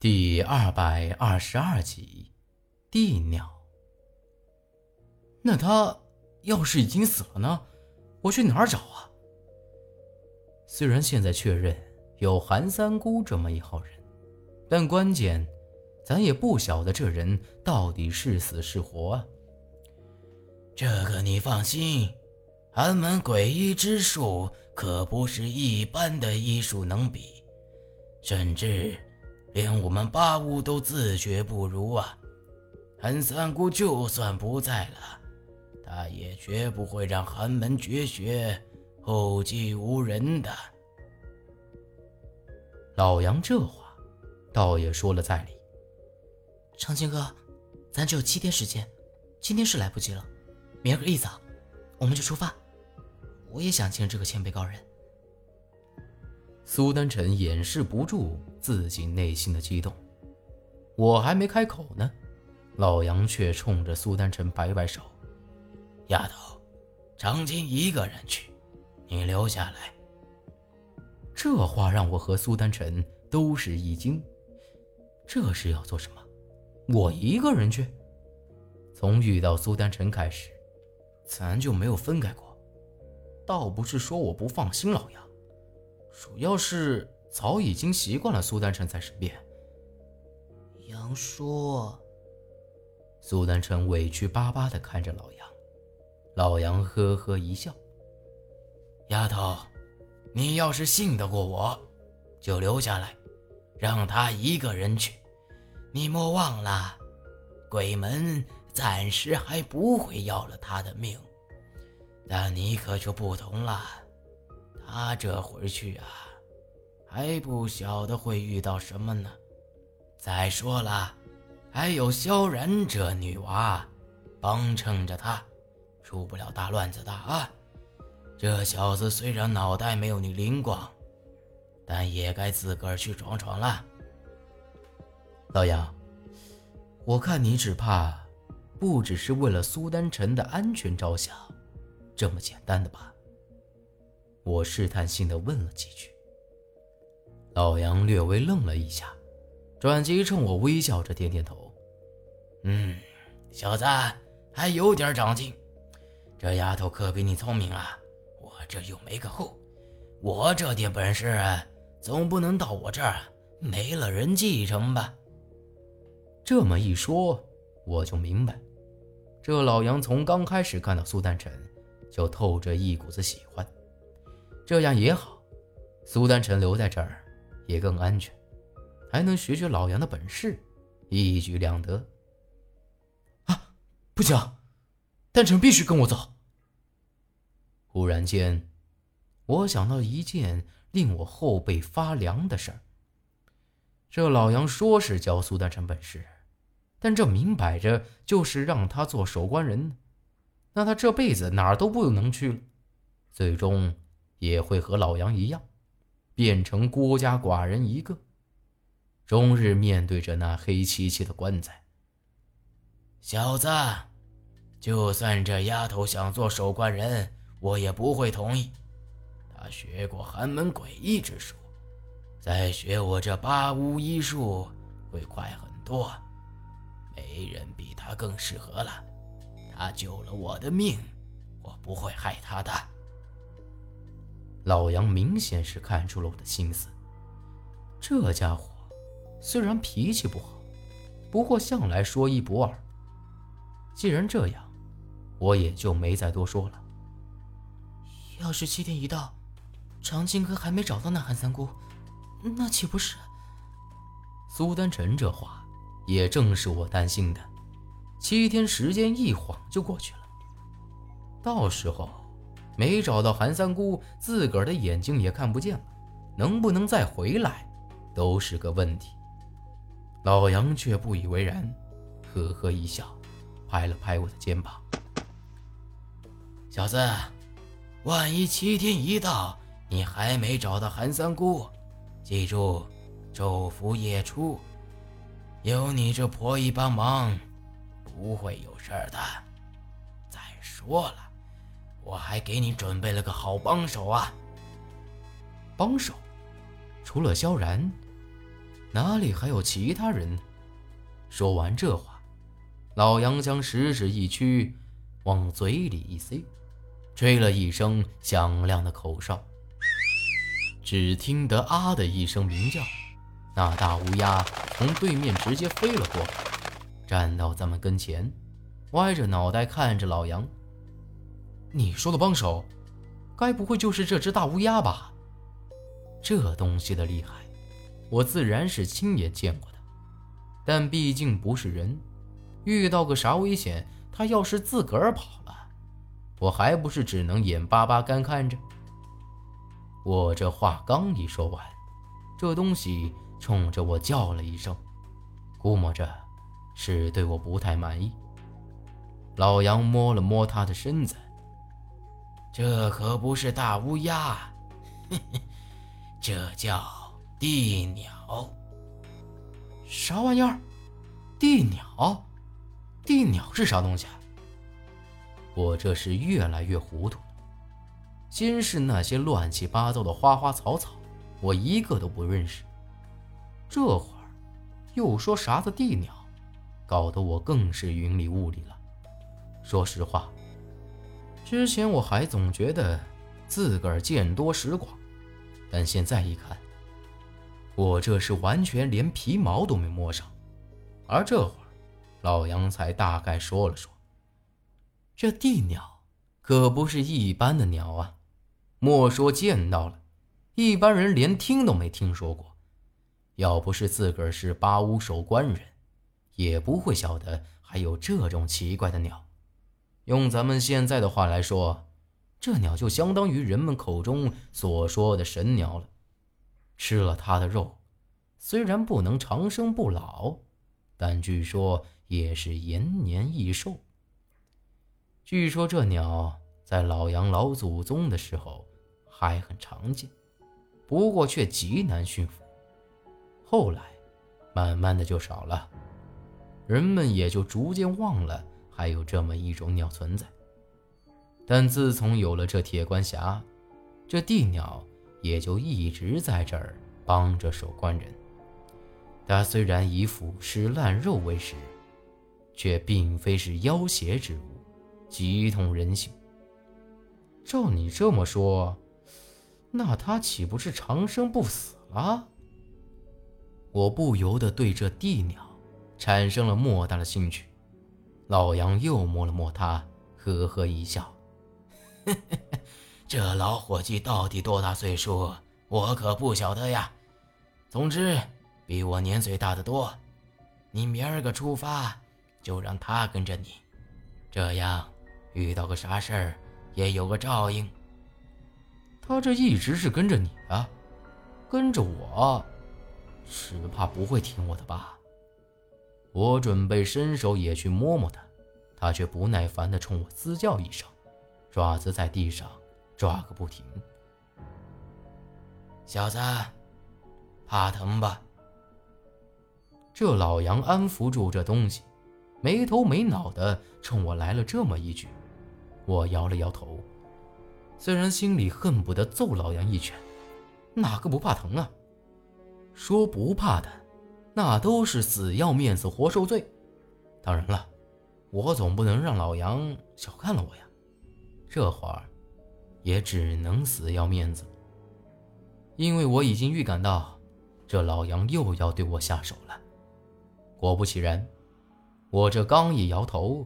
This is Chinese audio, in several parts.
第二百二十二集，地鸟。那他要是已经死了呢？我去哪儿找啊？虽然现在确认有韩三姑这么一号人，但关键，咱也不晓得这人到底是死是活啊。这个你放心，寒门诡异之术可不是一般的医术能比，甚至连我们八屋都自觉不如啊！韩三姑就算不在了，他也绝不会让寒门绝学后继无人的。老杨这话，倒也说了在理。长青哥，咱只有七天时间，今天是来不及了。明儿个一早，我们就出发。我也想见这个前辈高人。苏丹臣掩饰不住自己内心的激动，我还没开口呢，老杨却冲着苏丹臣摆摆手：“丫头，长青一个人去，你留下来。”这话让我和苏丹臣都是一惊。这是要做什么？我一个人去？从遇到苏丹臣开始。咱就没有分开过，倒不是说我不放心老杨，主要是早已经习惯了苏丹臣在身边。杨叔，苏丹臣委屈巴巴地看着老杨，老杨呵呵一笑：“丫头，你要是信得过我，就留下来，让他一个人去。你莫忘了，鬼门。”暂时还不会要了他的命，但你可就不同了。他这回去啊，还不晓得会遇到什么呢。再说了，还有萧然这女娃帮衬着他，出不了大乱子的啊。这小子虽然脑袋没有你灵光，但也该自个儿去闯闯了。老杨，我看你只怕……不只是为了苏丹臣的安全着想，这么简单的吧？我试探性的问了几句。老杨略微愣了一下，转机冲我微笑着点点头：“嗯，小子还有点长进。这丫头可比你聪明啊！我这又没个后，我这点本事总不能到我这儿没了人继承吧？”这么一说，我就明白。这老杨从刚开始看到苏丹臣，就透着一股子喜欢。这样也好，苏丹臣留在这儿也更安全，还能学学老杨的本事，一举两得。啊，不行，丹臣必须跟我走。忽然间，我想到一件令我后背发凉的事儿。这老杨说是教苏丹臣本事。但这明摆着就是让他做守关人，那他这辈子哪儿都不能去了，最终也会和老杨一样，变成孤家寡人一个，终日面对着那黑漆漆的棺材。小子，就算这丫头想做守关人，我也不会同意。她学过寒门诡异之术，再学我这八巫医术会快很多。没人比她更适合了，她救了我的命，我不会害她的。老杨明显是看出了我的心思，这家伙虽然脾气不好，不过向来说一不二。既然这样，我也就没再多说了。要是七天一到，长青哥还没找到那韩三姑，那岂不是？苏丹臣这话。也正是我担心的，七天时间一晃就过去了。到时候没找到韩三姑，自个儿的眼睛也看不见了，能不能再回来，都是个问题。老杨却不以为然，呵呵一笑，拍了拍我的肩膀：“小子，万一七天一到，你还没找到韩三姑，记住，昼伏夜出。”有你这婆姨帮忙，不会有事儿的。再说了，我还给你准备了个好帮手啊！帮手？除了萧然，哪里还有其他人？说完这话，老杨将食指一屈，往嘴里一塞，吹了一声响亮的口哨。只听得“啊”的一声鸣叫，那大乌鸦从对面直接飞了过来，站到咱们跟前，歪着脑袋看着老杨。你说的帮手，该不会就是这只大乌鸦吧？这东西的厉害，我自然是亲眼见过的。但毕竟不是人，遇到个啥危险，他要是自个儿跑了，我还不是只能眼巴巴干看着？我这话刚一说完，这东西冲着我叫了一声，估摸着是对我不太满意。老杨摸了摸他的身子，这可不是大乌鸦，这叫地鸟。啥玩意儿？地鸟？地鸟是啥东西？我这是越来越糊涂了。先是那些乱七八糟的花花草草，我一个都不认识。这会儿又说啥子地鸟，搞得我更是云里雾里了。说实话，之前我还总觉得自个儿见多识广，但现在一看，我这是完全连皮毛都没摸上。而这会儿，老杨才大概说了说，这地鸟可不是一般的鸟啊。莫说见到了，一般人连听都没听说过。要不是自个儿是八屋守关人，也不会晓得还有这种奇怪的鸟。用咱们现在的话来说，这鸟就相当于人们口中所说的神鸟了。吃了它的肉，虽然不能长生不老，但据说也是延年益寿。据说这鸟在老杨老祖宗的时候。还很常见，不过却极难驯服。后来，慢慢的就少了，人们也就逐渐忘了还有这么一种鸟存在。但自从有了这铁关峡，这地鸟也就一直在这儿帮着守关人。它虽然以腐尸烂肉为食，却并非是妖邪之物，极通人性。照你这么说，那他岂不是长生不死了？我不由得对这地鸟产生了莫大的兴趣。老杨又摸了摸他，呵呵一笑：“ 这老伙计到底多大岁数，我可不晓得呀。总之，比我年岁大得多。你明儿个出发，就让他跟着你，这样遇到个啥事儿也有个照应。”他这一直是跟着你啊，跟着我，只怕不会听我的吧？我准备伸手也去摸摸他，他却不耐烦地冲我嘶叫一声，爪子在地上抓个不停。小子，怕疼吧？这老杨安抚住这东西，没头没脑地冲我来了这么一句，我摇了摇头。虽然心里恨不得揍老杨一拳，哪个不怕疼啊？说不怕的，那都是死要面子活受罪。当然了，我总不能让老杨小看了我呀。这会儿，也只能死要面子，因为我已经预感到，这老杨又要对我下手了。果不其然，我这刚一摇头，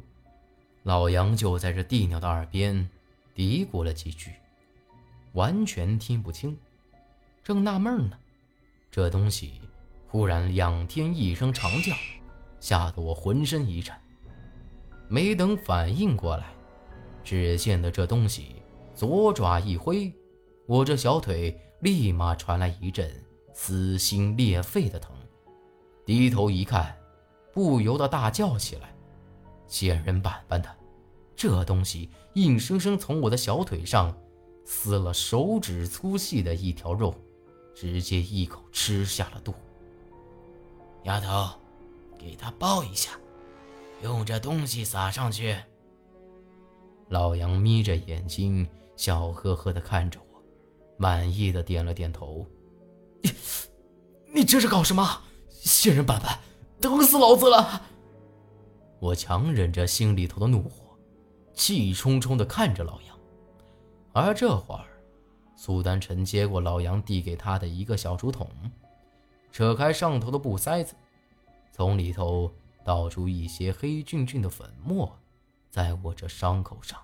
老杨就在这地鸟的耳边。嘀咕了几句，完全听不清。正纳闷呢，这东西忽然两天一声长叫，吓得我浑身一颤。没等反应过来，只见得这东西左爪一挥，我这小腿立马传来一阵撕心裂肺的疼。低头一看，不由得大叫起来。仙人板板的。这东西硬生生从我的小腿上撕了手指粗细的一条肉，直接一口吃下了肚。丫头，给他包一下，用这东西撒上去。老杨眯着眼睛，笑呵呵地看着我，满意的点了点头。你，你这是搞什么？仙人板板，疼死老子了！我强忍着心里头的怒火，气冲冲地看着老杨。而这会儿，苏丹臣接过老杨递给他的一个小竹筒，扯开上头的布塞子，从里头倒出一些黑俊俊的粉末，在我这伤口上。